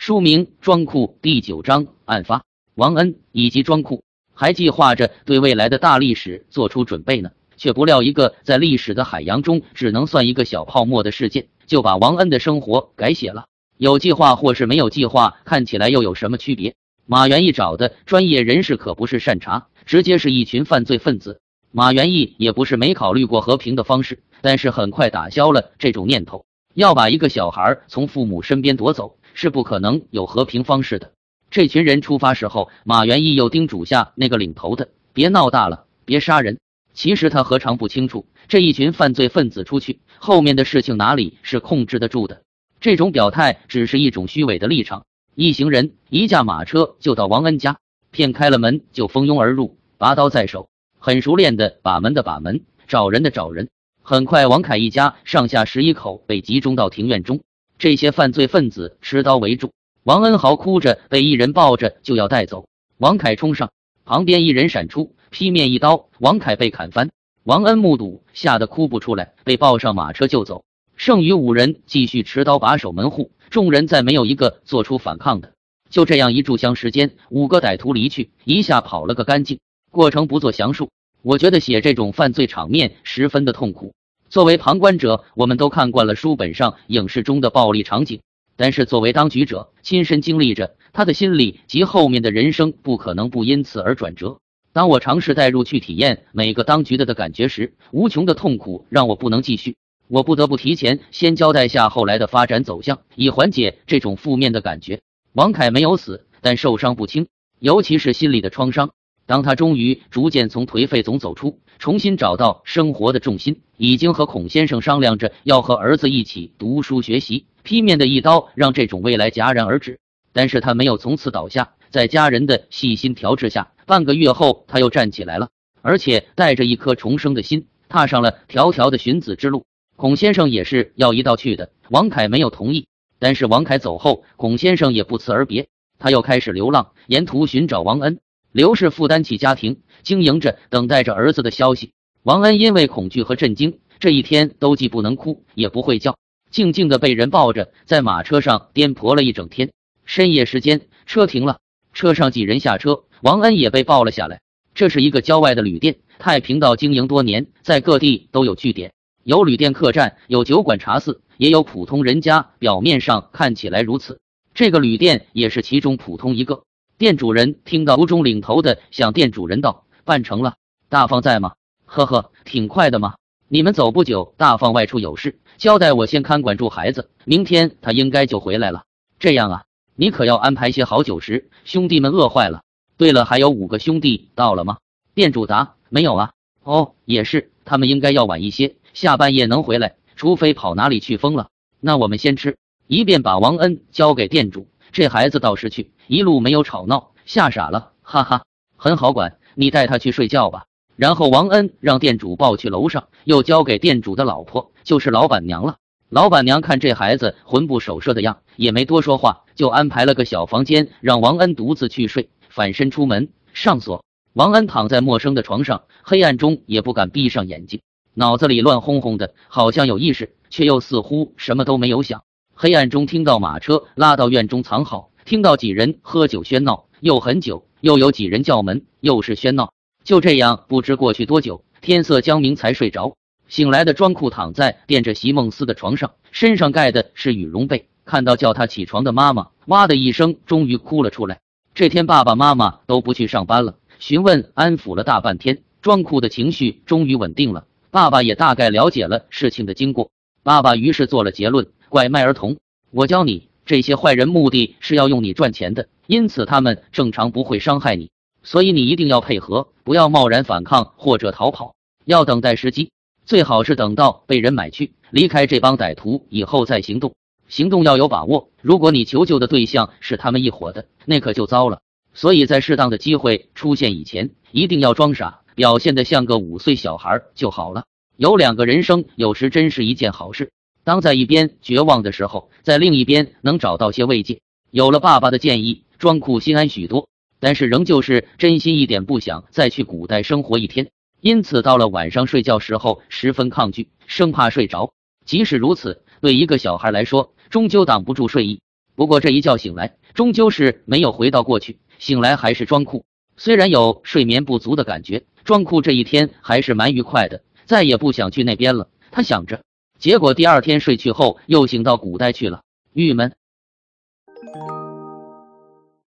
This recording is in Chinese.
书名《装库》第九章案发。王恩以及装库还计划着对未来的大历史做出准备呢，却不料一个在历史的海洋中只能算一个小泡沫的事件，就把王恩的生活改写了。有计划或是没有计划，看起来又有什么区别？马元义找的专业人士可不是善茬，直接是一群犯罪分子。马元义也不是没考虑过和平的方式，但是很快打消了这种念头。要把一个小孩从父母身边夺走，是不可能有和平方式的。这群人出发时候，马元义又叮嘱下那个领头的：“别闹大了，别杀人。”其实他何尝不清楚，这一群犯罪分子出去后面的事情哪里是控制得住的？这种表态只是一种虚伪的立场。一行人一驾马车就到王恩家，骗开了门就蜂拥而入，拔刀在手，很熟练的把门的把门，找人的找人。很快，王凯一家上下十一口被集中到庭院中，这些犯罪分子持刀围住。王恩豪哭着被一人抱着就要带走，王凯冲上，旁边一人闪出，劈面一刀，王凯被砍翻。王恩目睹，吓得哭不出来，被抱上马车就走。剩余五人继续持刀把守门户，众人再没有一个做出反抗的。就这样一炷香时间，五个歹徒离去，一下跑了个干净。过程不做详述，我觉得写这种犯罪场面十分的痛苦。作为旁观者，我们都看惯了书本上、影视中的暴力场景，但是作为当局者，亲身经历着，他的心理及后面的人生不可能不因此而转折。当我尝试代入去体验每个当局的的感觉时，无穷的痛苦让我不能继续。我不得不提前先交代下后来的发展走向，以缓解这种负面的感觉。王凯没有死，但受伤不轻，尤其是心理的创伤。当他终于逐渐从颓废中走出，重新找到生活的重心，已经和孔先生商量着要和儿子一起读书学习。劈面的一刀让这种未来戛然而止，但是他没有从此倒下，在家人的细心调制下，半个月后他又站起来了，而且带着一颗重生的心，踏上了条条的寻子之路。孔先生也是要一道去的，王凯没有同意，但是王凯走后，孔先生也不辞而别，他又开始流浪，沿途寻找王恩。刘氏负担起家庭，经营着，等待着儿子的消息。王恩因为恐惧和震惊，这一天都既不能哭，也不会叫，静静的被人抱着，在马车上颠簸了一整天。深夜时间，车停了，车上几人下车，王恩也被抱了下来。这是一个郊外的旅店，太平道经营多年，在各地都有据点，有旅店客栈，有酒馆茶肆，也有普通人家。表面上看起来如此，这个旅店也是其中普通一个。店主人听到吴中领头的向店主人道：“办成了，大放在吗？呵呵，挺快的嘛。你们走不久，大放外出有事，交代我先看管住孩子，明天他应该就回来了。这样啊，你可要安排些好酒食，兄弟们饿坏了。对了，还有五个兄弟到了吗？”店主答：“没有啊。”哦，也是，他们应该要晚一些，下半夜能回来，除非跑哪里去疯了。那我们先吃，一便把王恩交给店主。这孩子倒是去，一路没有吵闹，吓傻了，哈哈，很好管。你带他去睡觉吧。然后王恩让店主抱去楼上，又交给店主的老婆，就是老板娘了。老板娘看这孩子魂不守舍的样，也没多说话，就安排了个小房间，让王恩独自去睡，反身出门上锁。王恩躺在陌生的床上，黑暗中也不敢闭上眼睛，脑子里乱哄哄的，好像有意识，却又似乎什么都没有想。黑暗中听到马车拉到院中藏好，听到几人喝酒喧闹，又很久，又有几人叫门，又是喧闹。就这样，不知过去多久，天色将明才睡着。醒来的庄库躺在垫着席梦思的床上，身上盖的是羽绒被。看到叫他起床的妈妈，哇的一声，终于哭了出来。这天爸爸妈妈都不去上班了，询问安抚了大半天，庄库的情绪终于稳定了。爸爸也大概了解了事情的经过，爸爸于是做了结论。拐卖儿童，我教你，这些坏人目的是要用你赚钱的，因此他们正常不会伤害你，所以你一定要配合，不要贸然反抗或者逃跑，要等待时机，最好是等到被人买去，离开这帮歹徒以后再行动，行动要有把握。如果你求救的对象是他们一伙的，那可就糟了。所以在适当的机会出现以前，一定要装傻，表现的像个五岁小孩就好了。有两个人生，有时真是一件好事。当在一边绝望的时候在另一边能找到些慰藉。有了爸爸的建议装酷心安许多但是仍旧是真心一点不想再去古代生活一天。因此到了晚上睡觉时候十分抗拒生怕睡着。即使如此对一个小孩来说终究挡不住睡意。不过这一觉醒来终究是没有回到过去。醒来还是装酷。虽然有睡眠不足的感觉装酷这一天还是蛮愉快的再也不想去那边了。他想着结果第二天睡去后又醒到古代去了。郁闷。